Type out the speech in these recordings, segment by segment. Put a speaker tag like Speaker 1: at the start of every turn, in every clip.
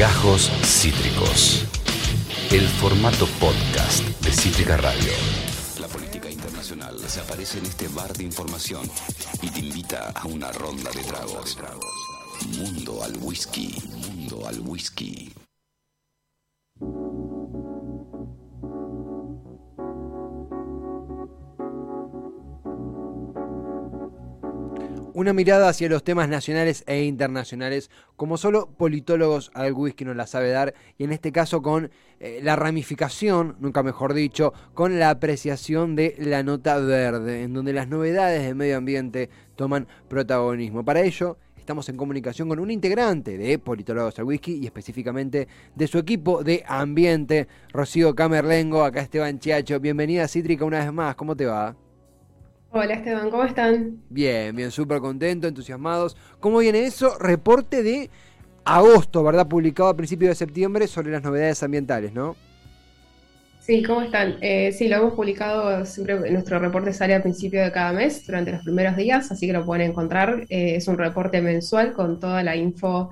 Speaker 1: Gajos Cítricos. El formato podcast de Cítrica Radio. La política internacional se aparece en este bar de información y te invita a una ronda de tragos. Mundo al whisky. Mundo al whisky.
Speaker 2: Una mirada hacia los temas nacionales e internacionales, como solo politólogos al whisky nos la sabe dar, y en este caso con eh, la ramificación, nunca mejor dicho, con la apreciación de la nota verde, en donde las novedades del medio ambiente toman protagonismo. Para ello, estamos en comunicación con un integrante de Politólogos al Whisky y específicamente de su equipo de ambiente, Rocío Camerlengo, acá Esteban Chiacho. Bienvenida Cítrica una vez más, ¿cómo te va?
Speaker 3: Hola Esteban, ¿cómo están?
Speaker 2: Bien, bien, súper contento, entusiasmados. ¿Cómo viene eso? Reporte de agosto, ¿verdad? Publicado a principios de septiembre sobre las novedades ambientales, ¿no?
Speaker 3: Sí, ¿cómo están? Eh, sí, lo hemos publicado siempre, nuestro reporte sale a principio de cada mes, durante los primeros días, así que lo pueden encontrar. Eh, es un reporte mensual con toda la info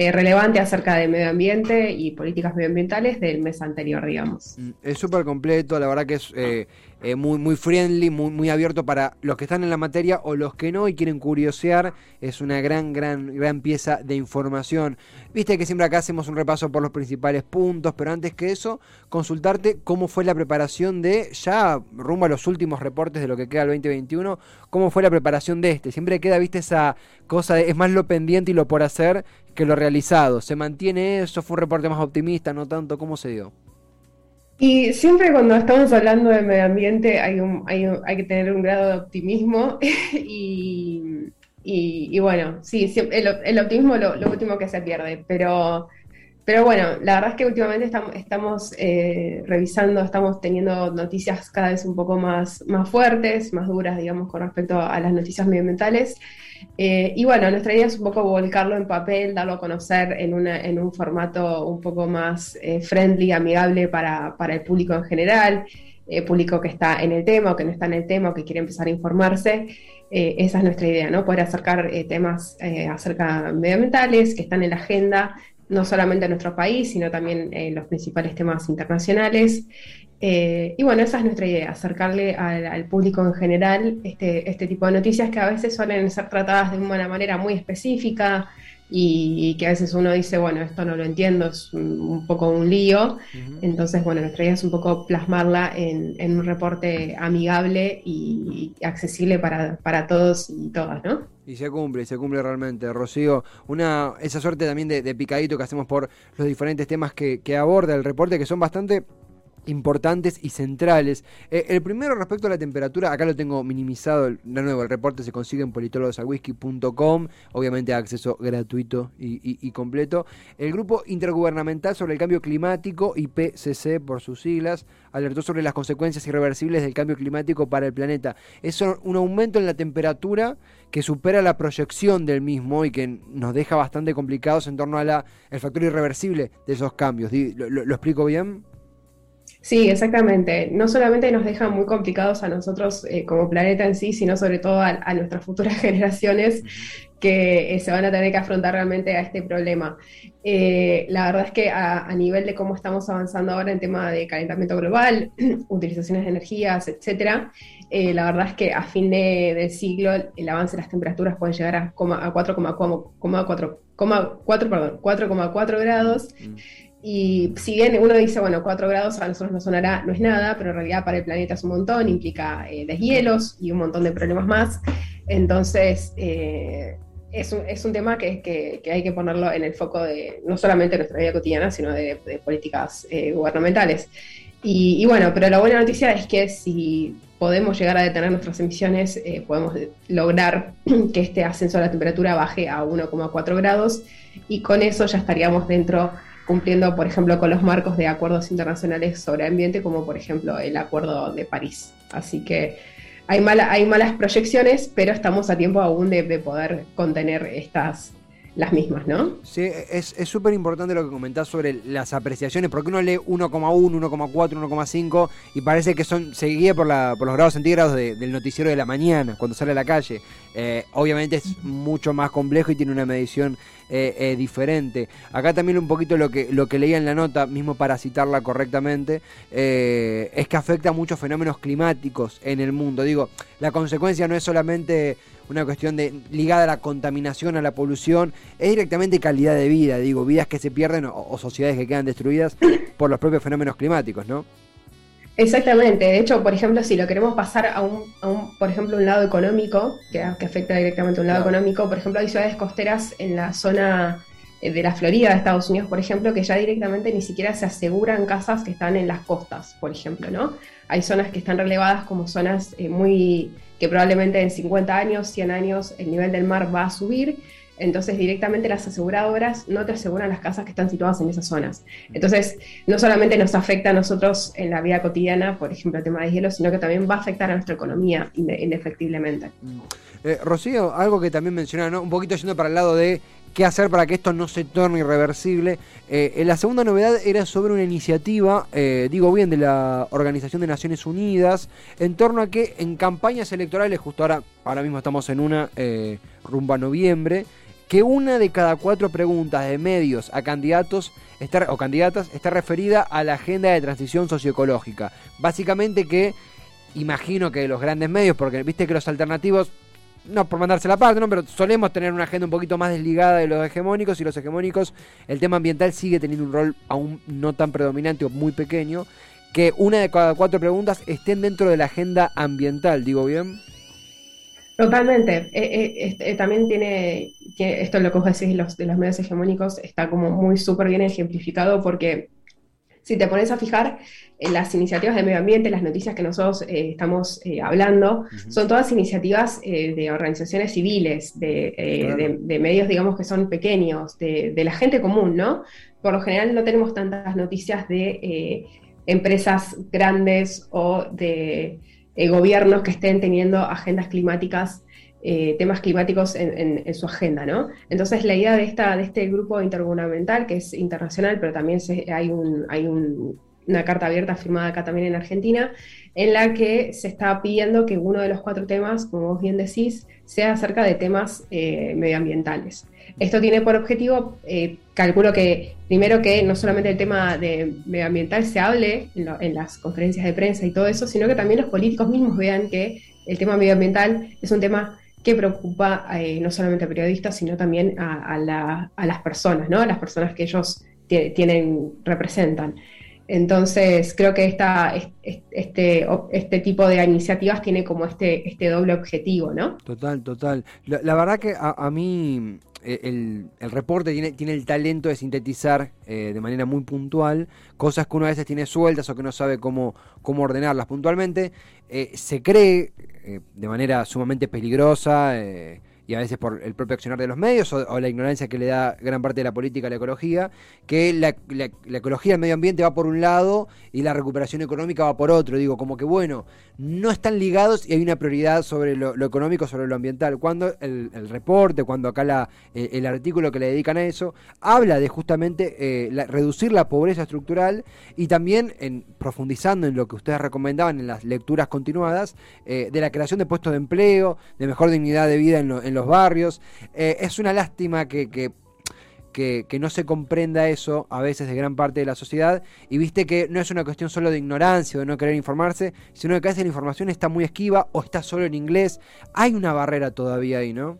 Speaker 3: eh, relevante acerca de medio ambiente y políticas medioambientales del mes anterior, digamos.
Speaker 2: Mm, es súper completo, la verdad que es eh, eh, muy, muy friendly, muy, muy abierto para los que están en la materia o los que no y quieren curiosear. Es una gran, gran, gran pieza de información. Viste que siempre acá hacemos un repaso por los principales puntos, pero antes que eso, consultarte cómo fue la preparación de, ya rumbo a los últimos reportes de lo que queda el 2021, cómo fue la preparación de este. Siempre queda, viste, esa cosa de es más lo pendiente y lo por hacer que lo realizado. ¿Se mantiene eso? ¿Fue un reporte más optimista? ¿No tanto? ¿Cómo se dio?
Speaker 3: Y siempre cuando estamos hablando de medio ambiente hay, un, hay, hay que tener un grado de optimismo. Y, y, bueno, sí, el, el optimismo lo, último que se pierde, pero, pero bueno, la verdad es que últimamente estamos, eh, revisando, estamos teniendo noticias cada vez un poco más, más fuertes, más duras, digamos, con respecto a las noticias medioambientales. Eh, y bueno, nuestra idea es un poco volcarlo en papel, darlo a conocer en, una, en un formato un poco más eh, friendly, amigable para, para, el público en general, público que está en el tema o que no está en el tema o que quiere empezar a informarse. Esa es nuestra idea, ¿no? Poder acercar temas acerca medioambientales que están en la agenda, no solamente en nuestro país, sino también en los principales temas internacionales. Eh, y bueno, esa es nuestra idea, acercarle al, público en general este, este, tipo de noticias que a veces suelen ser tratadas de una manera muy específica y, que a veces uno dice, bueno, esto no lo entiendo, es un, poco un lío. Entonces, bueno, nuestra idea es un poco plasmarla en, un reporte amigable y, accesible para, para, todos y todas, ¿no?
Speaker 2: Y se cumple, se cumple realmente, Rocío. Una, esa suerte también de, picadito que hacemos por los diferentes temas que, que aborda el reporte, que son bastante importantes y centrales. Eh, el primero respecto a la temperatura, acá lo tengo minimizado, de nuevo, el reporte se consigue en politologosalwhisky.com, obviamente acceso gratuito y, completo. El grupo intergubernamental sobre el cambio climático, IPCC por sus siglas, alertó sobre las consecuencias irreversibles del cambio climático para el planeta. Es un aumento en la temperatura que supera la proyección del mismo y que nos deja bastante complicados en torno al factor irreversible de esos cambios. lo explico bien?
Speaker 3: Sí, exactamente. No solamente nos deja muy complicados a nosotros eh, como planeta en sí, sino sobre todo a, nuestras futuras generaciones que eh, se van a tener que afrontar realmente a este problema. Eh, la verdad es que a, nivel de cómo estamos avanzando ahora en tema de calentamiento global, utilizaciones de energías, etcétera, la verdad es que a fin de, del siglo el avance de las temperaturas puede llegar a, a 4,4 grados. Mm. Y si bien uno dice, bueno, 4 grados a nosotros no sonará, no es nada, pero en realidad para el planeta es un montón, implica eh, deshielos y un montón de problemas más. Entonces, eh, es, un, es, un, tema que, que, hay que ponerlo en el foco de no solamente de nuestra vida cotidiana, sino de, políticas eh, gubernamentales. Y, y, bueno, pero la buena noticia es que si podemos llegar a detener nuestras emisiones, eh, podemos lograr que este ascenso de la temperatura baje a 1,4 grados y con eso ya estaríamos dentro cumpliendo, por ejemplo, con los marcos de acuerdos internacionales sobre ambiente, como por ejemplo el Acuerdo de París. Así que hay, hay malas proyecciones, pero estamos a tiempo aún de, poder contener estas, las mismas, ¿no?
Speaker 2: Sí, es súper importante lo que comentás sobre las apreciaciones, porque uno lee 1,1, 1,4, 1,5 y parece que son se guía por, por los grados centígrados del noticiero de la mañana, cuando sale a la calle. Eh, obviamente es mucho más complejo y tiene una medición eh, eh, diferente. Acá también un poquito lo que, lo que leía en la nota, mismo para citarla correctamente, es que afecta a muchos fenómenos climáticos en el mundo. Digo, la consecuencia no es solamente una cuestión de ligada a la contaminación, a la polución, es directamente calidad de vida, digo, vidas que se pierden o, sociedades que quedan destruidas por los propios fenómenos climáticos, ¿no?
Speaker 3: Exactamente. De hecho, por ejemplo, si lo queremos pasar a un, por ejemplo, un lado económico, que, afecta directamente a un lado económico, por ejemplo, hay ciudades costeras en la zona eh, de la Florida de Estados Unidos, por ejemplo, que ya directamente ni siquiera se aseguran casas que están en las costas, por ejemplo, ¿no? Hay zonas que están relevadas como zonas eh, muy que probablemente en 50 años, 100 años, el nivel del mar va a subir. Entonces, directamente las aseguradoras no te aseguran las casas que están situadas en esas zonas. Entonces, no solamente nos afecta a nosotros en la vida cotidiana, por ejemplo, el tema de hielo, sino que también va a afectar a nuestra economía indefectiblemente.
Speaker 2: Mm. Eh, Rocío, algo que también mencionaba, ¿no? un poquito yendo para el lado de qué hacer para que esto no se torne irreversible. Eh, la segunda novedad era sobre una iniciativa, eh, digo bien, de la Organización de Naciones Unidas, en torno a que en campañas electorales, justo ahora, ahora mismo estamos en una eh, rumba noviembre, que una de cada cuatro preguntas de medios a candidatos está, o candidatas está referida a la agenda de transición socioecológica. Básicamente que, imagino que los grandes medios, porque viste que los alternativos no por mandarse la parte, ¿no? pero solemos tener una agenda un poquito más desligada de los hegemónicos y los hegemónicos, el tema ambiental sigue teniendo un rol aún no tan predominante o muy pequeño, que una de cada cuatro preguntas estén dentro de la agenda ambiental, digo bien.
Speaker 3: Totalmente. Eh, eh, eh, también tiene, esto es lo que vos decís los, de los medios hegemónicos, está como muy súper bien ejemplificado porque si te pones a fijar, en las iniciativas de medio ambiente, las noticias que nosotros estamos hablando, son todas iniciativas de organizaciones civiles, de, medios, digamos, que son pequeños, de, la gente común, ¿no? Por lo general no tenemos tantas noticias de empresas grandes o de gobiernos que estén teniendo agendas climáticas eh, temas climáticos en, su agenda, ¿no? Entonces la idea de, esta, de este grupo intergubernamental, que es internacional, pero también hay, un, hay una carta abierta firmada acá también en Argentina, en la que se está pidiendo que uno de los cuatro temas, como vos bien decís, sea acerca de temas eh, medioambientales. Esto tiene por objetivo, eh, calculo que primero que no solamente el tema de medioambiental se hable en, las conferencias de prensa y todo eso, sino que también los políticos mismos vean que el tema medioambiental es un tema que preocupa eh, no solamente a periodistas, sino también a, las personas, ¿no? A las personas que ellos tienen, representan. Entonces, creo que esta, este, este tipo de iniciativas tiene como este, este doble objetivo, ¿no?
Speaker 2: Total, total. La, verdad que a, mí eh, el, reporte tiene, tiene, el talento de sintetizar eh, de manera muy puntual cosas que uno a veces tiene sueltas o que no sabe cómo, cómo ordenarlas puntualmente. se cree eh, de manera sumamente peligrosa eh, y a veces por el propio accionar de los medios o, la ignorancia que le da gran parte de la política a la ecología, que la, ecología, el medio ambiente va por un lado y la recuperación económica va por otro. Digo, como que bueno, no están ligados y hay una prioridad sobre lo, económico, sobre lo ambiental. Cuando el, reporte, cuando acá la, eh, el artículo que le dedican a eso, habla de justamente eh, reducir la pobreza estructural y también en, profundizando en lo que ustedes recomendaban en las lecturas continuadas, eh, de la creación de puestos de empleo, de mejor dignidad de vida en, en los barrios. Eh, es una lástima que, no se comprenda eso a veces de gran parte de la sociedad y viste que no es una cuestión solo de ignorancia o de no querer informarse, sino que a veces la información está muy esquiva o está solo en inglés. Hay una barrera todavía ahí, ¿no?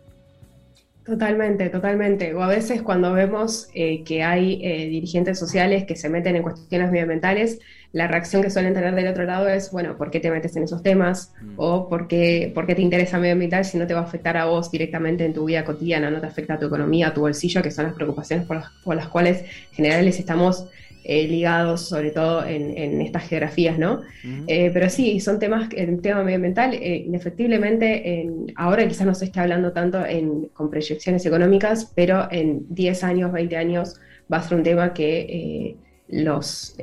Speaker 3: Totalmente, totalmente. O a veces cuando vemos eh, que hay eh, dirigentes sociales que se meten en cuestiones medioambientales, la reacción que suelen tener del otro lado es, bueno, ¿por qué te metes en esos temas? Mm. O ¿por qué, ¿por qué te interesa medioambiental si no te va a afectar a vos directamente en tu vida cotidiana, no te afecta a tu economía, a tu bolsillo, que son las preocupaciones por las, por las cuales en general les estamos eh, ligados, sobre todo en, estas geografías, ¿no? Eh, pero sí, son temas, el tema medioambiental, eh, indefectiblemente, en, ahora quizás no se esté hablando tanto en, con proyecciones económicas, pero en 10 años, 20 años va a ser un tema que los,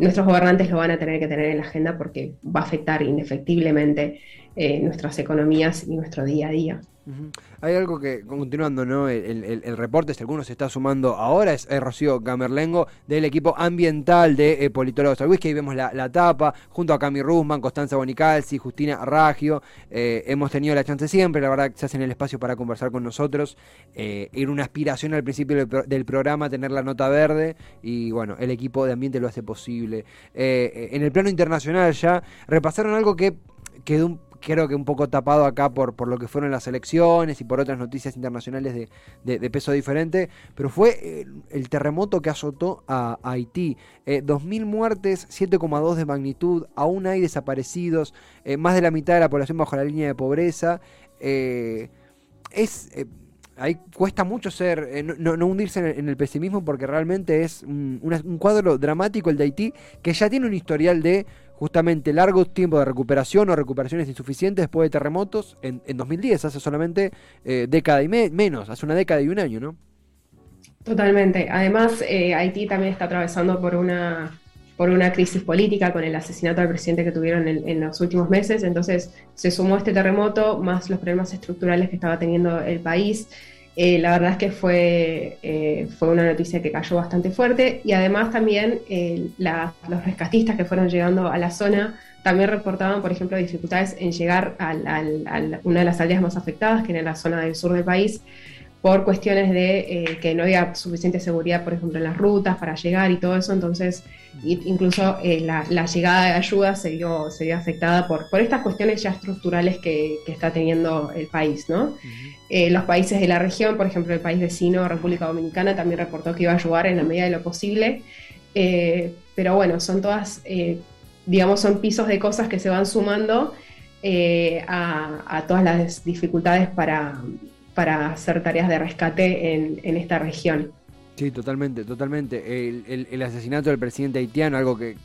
Speaker 3: nuestros gobernantes lo van a tener que tener en la agenda porque va a afectar indefectiblemente nuestras economías y nuestro día a día.
Speaker 2: Hay algo que, continuando, ¿no? El, reporte, si alguno se está sumando ahora, es, Rocío Gamerlengo del equipo ambiental de eh, Politólogos. Ahí vemos la, tapa, junto a Cami Rusman, Constanza Bonicalzi, Justina Ragio. Eh, hemos tenido la chance siempre, la verdad, que se hacen el espacio para conversar con nosotros. Eh, era una aspiración al principio del, programa tener la nota verde y, bueno, el equipo de ambiente lo hace posible. Eh, en el plano internacional ya repasaron algo que quedó un creo que un poco tapado acá por, por lo que fueron las elecciones y por otras noticias internacionales de, peso diferente, pero fue el, terremoto que azotó a, Haití. 2.000 eh, muertes, 7,2 de magnitud, aún hay desaparecidos, eh, más de la mitad de la población bajo la línea de pobreza. Eh, es ahí cuesta mucho ser, no, hundirse en el, pesimismo porque realmente es un, cuadro dramático el de Haití que ya tiene un historial de justamente largo tiempo de recuperación o recuperaciones insuficientes después de terremotos en, 2010, hace solamente eh, década y menos, hace una década y un año, ¿no?
Speaker 3: Totalmente. Además, eh, Haití también está atravesando por una, por una crisis política con el asesinato del presidente que tuvieron en, los últimos meses. Entonces, se sumó este terremoto más los problemas estructurales que estaba teniendo el país. Eh, la verdad es que fue, eh, fue una noticia que cayó bastante fuerte y además también eh, los rescatistas que fueron llegando a la zona también reportaban, por ejemplo, dificultades en llegar a, una de las aldeas más afectadas, que era la zona del sur del país, por cuestiones de que no había suficiente seguridad, por ejemplo, en las rutas para llegar y todo eso. Entonces, incluso la, llegada de ayuda se vio, se vio afectada por, por estas cuestiones ya estructurales que, está teniendo el país, ¿no? Eh, los países de la región, por ejemplo, el país vecino, República Dominicana, también reportó que iba a ayudar en la medida de lo posible. Eh, pero bueno, son todas, eh, digamos, son pisos de cosas que se van sumando a, todas las dificultades para, para hacer tareas de rescate en, esta región.
Speaker 2: Sí, totalmente, totalmente. El, asesinato del presidente haitiano, algo que,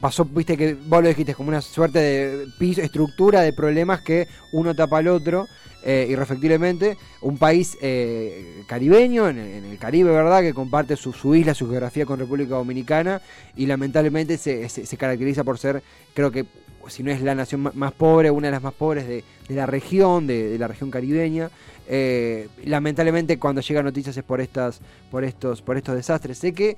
Speaker 2: pasó, viste que vos lo dijiste, como una suerte de piso, estructura de problemas que uno tapa al otro eh, irrefectiblemente, un país eh, caribeño, en, el Caribe, ¿verdad?, que comparte su, isla, su geografía con República Dominicana y lamentablemente se, caracteriza por ser, creo que, si no es la nación más pobre, una de las más pobres de, la región, de, la región caribeña. Eh, lamentablemente cuando llegan noticias es por estas, por estos, por estos desastres. Sé que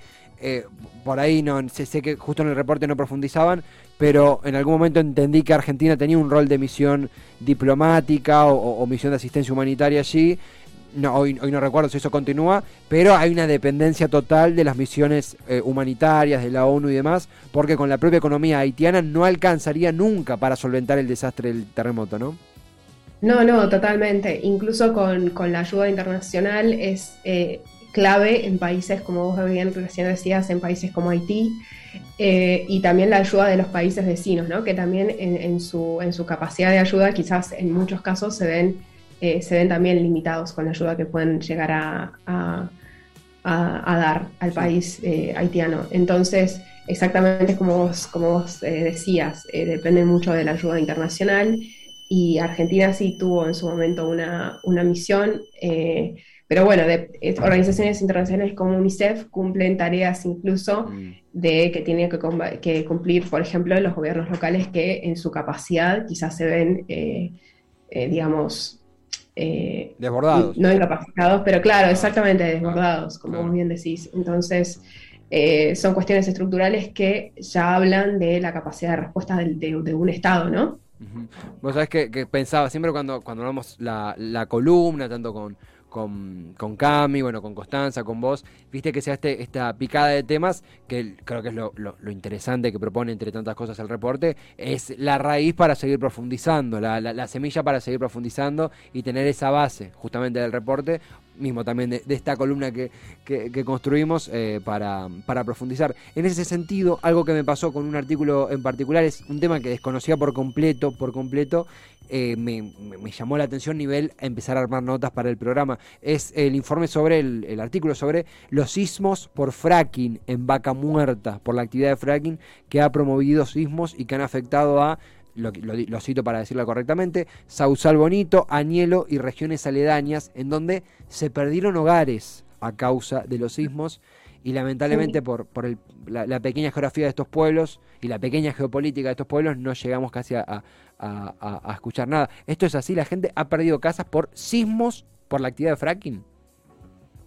Speaker 2: por ahí no, sé, sé, que justo en el reporte no profundizaban, pero en algún momento entendí que Argentina tenía un rol de misión diplomática o, misión de asistencia humanitaria allí. No, hoy, hoy, no recuerdo si eso continúa, pero hay una dependencia total de las misiones eh, humanitarias, de la ONU y demás, porque con la propia economía haitiana no alcanzaría nunca para solventar el desastre del terremoto, ¿no?
Speaker 3: No, no, totalmente. Incluso con, la ayuda internacional es eh, clave en países, como vos bien recién decías, en países como Haití, eh, y también la ayuda de los países vecinos, ¿no? que también en, su, en, su, capacidad de ayuda quizás en muchos casos se ven, eh, se ven también limitados con la ayuda que pueden llegar a, a, dar al país eh, haitiano. Entonces, exactamente como vos, como vos decías, depende mucho de la ayuda internacional y Argentina sí tuvo en su momento una, una misión. Pero bueno, de, organizaciones internacionales como UNICEF cumplen tareas incluso mm. de que tienen que, cumplir, por ejemplo, los gobiernos locales que en su capacidad quizás se ven, eh, eh, digamos...
Speaker 2: Eh, desbordados.
Speaker 3: No incapacitados, pero claro, exactamente, desbordados, como vos bien decís. Entonces, son cuestiones estructurales que ya hablan de la capacidad de respuesta de, un Estado, ¿no?
Speaker 2: Vos sabés que, pensaba, siempre cuando, cuando hablamos la, la columna, tanto con con, con Cami, bueno, con Constanza, con vos, viste que sea este, esta picada de temas, que creo que es lo, interesante que propone entre tantas cosas el reporte, es la raíz para seguir profundizando, la, la, semilla para seguir profundizando y tener esa base justamente del reporte, mismo también de, esta columna que, que, construimos eh, para, para, profundizar. En ese sentido, algo que me pasó con un artículo en particular es un tema que desconocía por completo, por completo, eh, me, llamó la atención nivel a empezar a armar notas para el programa. Es el informe sobre el, artículo sobre los sismos por fracking en Vaca Muerta, por la actividad de fracking que ha promovido sismos y que han afectado a lo, lo, cito para decirlo correctamente, Sausal Bonito, Añelo y regiones aledañas, en donde se perdieron hogares a causa de los sismos y lamentablemente por, por el, la, pequeña geografía de estos pueblos y la pequeña geopolítica de estos pueblos no llegamos casi a, a, escuchar nada. ¿Esto es así? ¿La gente ha perdido casas por sismos por la actividad de fracking?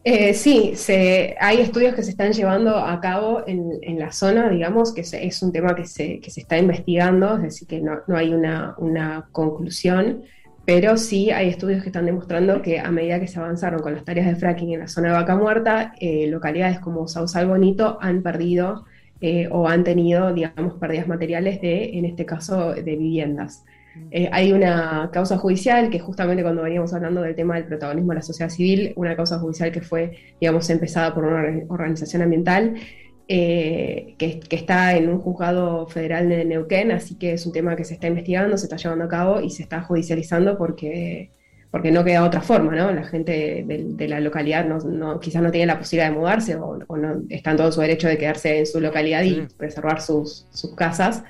Speaker 3: Eh, sí, se, hay estudios que se están llevando a cabo en, la zona, digamos, que es un tema que se, está investigando, es decir, que no, hay una, una, conclusión, pero sí hay estudios que están demostrando que a medida que se avanzaron con las tareas de fracking en la zona de Vaca Muerta, eh, localidades como Sausal Bonito han perdido eh, o han tenido, digamos, pérdidas materiales de, en este caso, de viviendas. Eh, hay una causa judicial que justamente cuando veníamos hablando del tema del protagonismo de la sociedad civil, una causa judicial que fue, digamos, empezada por una organización ambiental, eh, que, está en un juzgado federal de Neuquén, así que es un tema que se está investigando, se está llevando a cabo y se está judicializando porque porque no queda otra forma, ¿no? La gente de, la localidad no, quizás no tiene la posibilidad de mudarse o, no está en todo su derecho de quedarse en su localidad y preservar sus, casas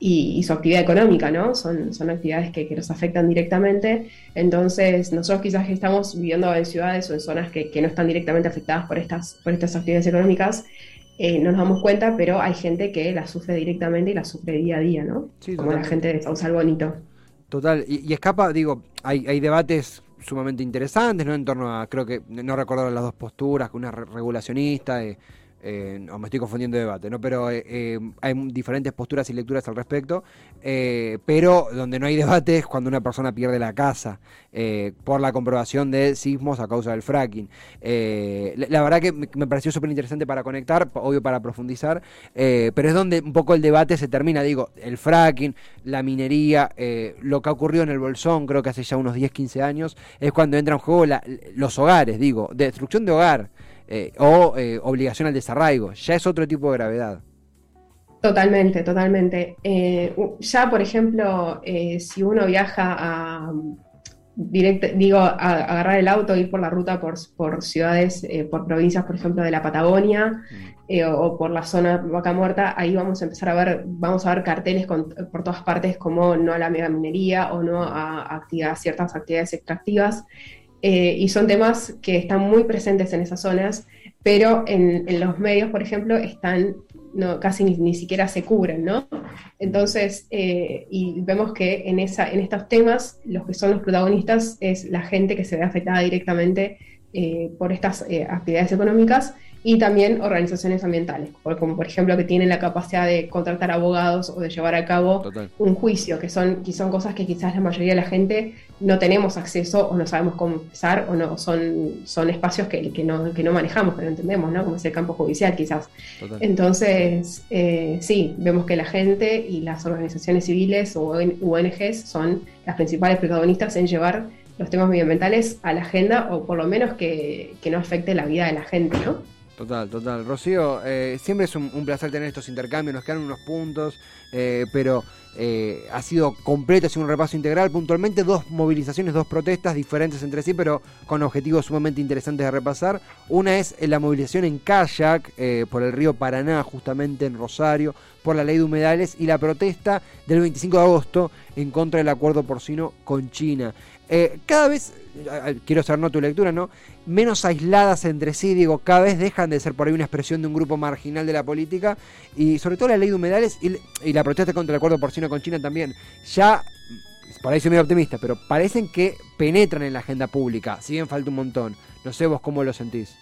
Speaker 3: y, su actividad económica, ¿no? Son, son actividades que, que, nos afectan directamente. Entonces, nosotros quizás estamos viviendo en ciudades o en zonas que, no están directamente afectadas por estas, por estas actividades económicas, eh, no nos damos cuenta, pero hay gente que la sufre directamente y la sufre día a día, ¿no? Como la gente de Sausal Bonito.
Speaker 2: Total, y, escapa, digo, hay, hay debates sumamente interesantes, ¿no? En torno a, creo que, no recuerdo las dos posturas, que una regulacionista, eh, eh, no, me estoy confundiendo de debate, ¿no? Pero eh, eh, hay diferentes posturas y lecturas al respecto, pero donde no hay debate es cuando una persona pierde la casa por la comprobación de sismos a causa del fracking. La, verdad que me, pareció súper interesante para conectar, obvio para profundizar, pero es donde un poco el debate se termina, digo, el fracking, la minería, lo que ha ocurrido en el Bolsón, creo que hace ya unos 10, 15 años, es cuando entra en juego los hogares, digo, destrucción de hogar. Eh, o eh, obligación al desarraigo. Ya es otro tipo de gravedad.
Speaker 3: Totalmente, totalmente. Eh, ya, por ejemplo, si uno viaja a, directo, digo, a, agarrar el auto, ir por la ruta por, por ciudades, por provincias, por ejemplo, de la Patagonia mm. o, por la zona Vaca Muerta, ahí vamos a empezar a ver, vamos a ver carteles por todas partes como no a la mega minería o no a, a ciertas actividades extractivas. Eh, y son temas que están muy presentes en esas zonas, pero en, los medios, por ejemplo, están casi ni, siquiera se cubren, ¿no? Entonces, eh, y vemos que en, esa, en estos temas, los que son los protagonistas es la gente que se ve afectada directamente eh, por estas actividades económicas y también organizaciones ambientales, como por ejemplo que tienen la capacidad de contratar abogados o de llevar a cabo un juicio, que son, que son cosas que quizás la mayoría de la gente no tenemos acceso o no sabemos cómo empezar o no son, son espacios que, que, no, que no manejamos, que no entendemos, ¿no? como es el campo judicial quizás. Entonces, eh, sí, vemos que la gente y las organizaciones civiles o ONGs son las principales protagonistas en llevar los temas medioambientales a la agenda o por lo menos que, que no afecte la vida de la gente, ¿no?
Speaker 2: Total, total. Rocío, eh, siempre es un, placer tener estos intercambios, nos quedan unos puntos, eh, pero eh, ha sido completo, ha sido un repaso integral. Puntualmente dos movilizaciones, dos protestas diferentes entre sí, pero con objetivos sumamente interesantes de repasar. Una es la movilización en kayak por el río Paraná, justamente en Rosario, por la ley de humedales, y la protesta del 25 de agosto en contra del acuerdo porcino con China. cada vez quiero saber no tu lectura, ¿no? Menos aisladas entre sí, digo, cada vez dejan de ser por ahí una expresión de un grupo marginal de la política y sobre todo la ley de humedales y, la protesta contra el acuerdo porcino con China también, ya, por ahí soy medio optimista, pero parecen que penetran en la agenda pública, si bien falta un montón. No sé vos cómo lo sentís.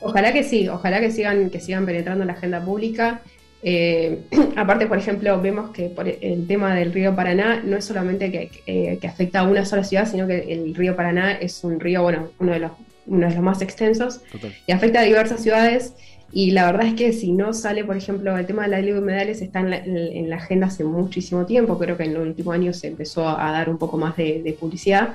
Speaker 3: Ojalá que sí, ojalá que sigan, que sigan penetrando en la agenda pública eh, aparte, por ejemplo, vemos que por el tema del río Paraná no es solamente que, eh, afecta a una sola ciudad, sino que el río Paraná es un río, bueno, uno de los, uno de los más extensos y afecta a diversas ciudades. Y la verdad es que si no sale, por ejemplo, el tema de la ley de humedales está en la, agenda hace muchísimo tiempo, creo que en los últimos años se empezó a, dar un poco más de publicidad,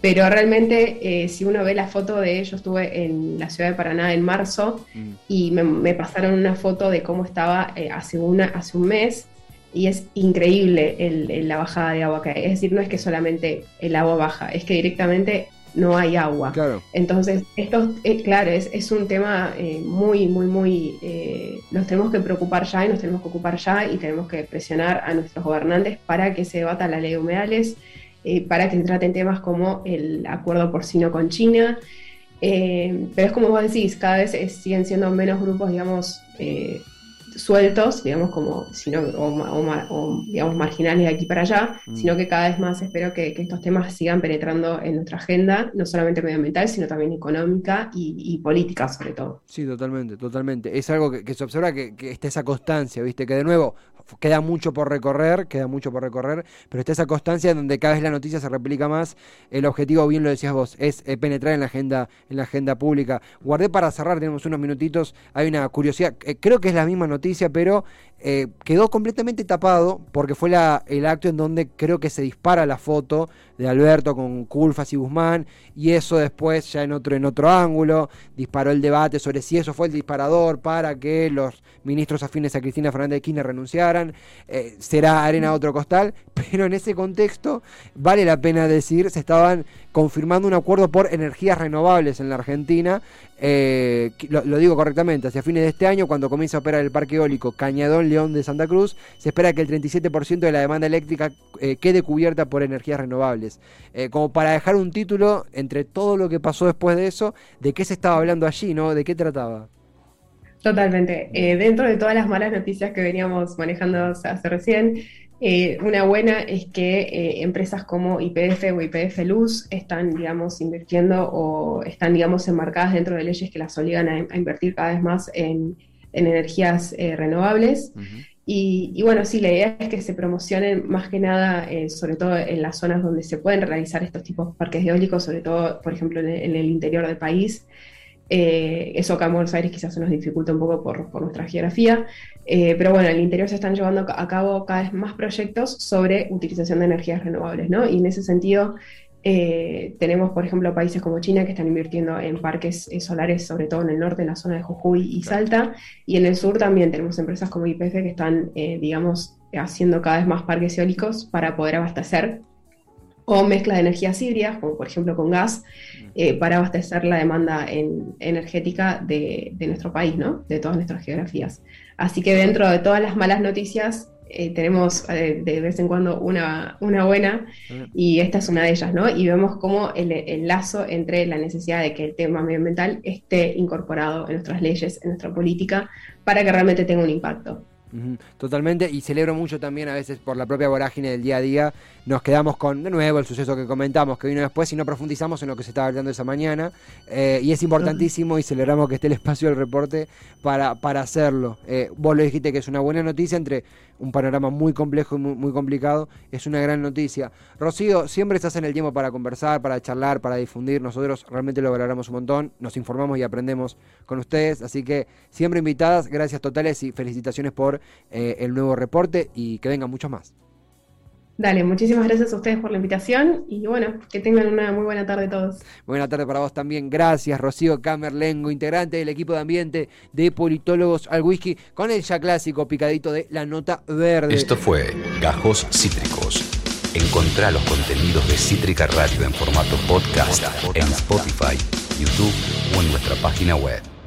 Speaker 3: pero realmente, eh, si uno ve la foto de ellos, estuve en la ciudad de Paraná en marzo mm. y me, pasaron una foto de cómo estaba eh, hace, una, hace un mes y es increíble el, la bajada de agua que hay. Es decir, no es que solamente el agua baja, es que directamente no hay agua. Entonces, esto, eh, claro, es, es, un tema muy, muy, muy... nos tenemos que preocupar ya y nos tenemos que ocupar ya y tenemos que presionar a nuestros gobernantes para que se debata la ley de humedales eh, para que se traten temas como el acuerdo porcino con China. Eh, pero es como vos decís, cada vez siguen siendo menos grupos, digamos, eh, sueltos, digamos, como, sino, o, digamos, marginales de aquí para allá, mm. sino que cada vez más espero que, estos temas sigan penetrando en nuestra agenda, no solamente medioambiental, sino también económica y, política, sobre todo.
Speaker 2: Sí, totalmente, totalmente. Es algo que, se observa que, que está esa constancia, ¿viste? Que de nuevo, queda mucho por recorrer, queda mucho por recorrer, pero está esa constancia donde cada vez la noticia se replica más. El objetivo, bien lo decías vos, es eh, penetrar en la agenda, en la agenda pública. Guardé para cerrar, tenemos unos minutitos, hay una curiosidad, eh, creo que es la misma noticia, pero eh, quedó completamente tapado porque fue el acto en donde creo que se dispara la foto de Alberto con Culfas y Guzmán y eso después ya en otro en otro ángulo disparó el debate sobre si eso fue el disparador para que los ministros afines a Cristina Fernández de Kirchner renunciaran eh, será arena otro costal pero en ese contexto vale la pena decir se estaban confirmando un acuerdo por energías renovables en la Argentina eh, lo, digo correctamente, hacia fines de este año, cuando comienza a operar el parque eólico Cañadón León de Santa Cruz, se espera que el 37% de la demanda eléctrica eh, quede cubierta por energías renovables. Eh, como para dejar un título entre todo lo que pasó después de eso, de qué se estaba hablando allí, ¿no? ¿De qué trataba?
Speaker 3: Totalmente. dentro de todas las malas noticias que veníamos manejando hace recién, eh, una buena es que eh, empresas como IPF o IPF Luz están, digamos, invirtiendo o están, digamos, enmarcadas dentro de leyes que las obligan a, invertir cada vez más en, energías eh, renovables. y, bueno, sí, la idea es que se promocionen más que nada, sobre todo en las zonas donde se pueden realizar estos tipos de parques eólicos, sobre todo, por ejemplo, en el interior del país. Eh, eso acá en Buenos Aires quizás se nos dificulta un poco por, nuestra geografía, eh, pero bueno, en el interior se están llevando a cabo cada vez más proyectos sobre utilización de energías renovables, ¿no? Y en ese sentido eh, tenemos, por ejemplo, países como China que están invirtiendo en parques solares, sobre todo en el norte, en la zona de Jujuy y Salta, y en el sur también tenemos empresas como IPF que están, digamos, haciendo cada vez más parques eólicos para poder abastecer o mezcla de energías híbridas, como por ejemplo con gas, eh, para abastecer la demanda energética de, nuestro país, ¿no? de todas nuestras geografías. Así que dentro de todas las malas noticias, eh, tenemos eh, de vez en cuando una, una, buena y esta es una de ellas, ¿no? Y vemos cómo el, el, lazo entre la necesidad de que el tema medioambiental esté incorporado en nuestras leyes, en nuestra política, para que realmente tenga un impacto.
Speaker 2: Totalmente, y celebro mucho también a veces por la propia vorágine del día a día, nos quedamos con de nuevo el suceso que comentamos que vino después y no profundizamos en lo que se estaba hablando esa mañana, eh, y es importantísimo y celebramos que esté el espacio del reporte para, para hacerlo. Vos lo dijiste que es una buena noticia entre un panorama muy complejo y muy, complicado, es una gran noticia. Rocío, siempre estás en el tiempo para conversar, para charlar, para difundir. Nosotros realmente lo valoramos un montón, nos informamos y aprendemos con ustedes. Así que siempre invitadas, gracias totales y felicitaciones por eh, el nuevo reporte y que vengan muchos más.
Speaker 3: Dale, muchísimas gracias a ustedes por la invitación y bueno, que tengan una muy buena tarde todos.
Speaker 2: Buena tarde para vos también. Gracias, Rocío Camerlengo, integrante del equipo de ambiente de Politólogos al Whisky, con el ya clásico picadito de la nota verde.
Speaker 1: Esto fue Gajos Cítricos. Encontrá los contenidos de Cítrica Radio en formato podcast en Spotify, YouTube o en nuestra página web.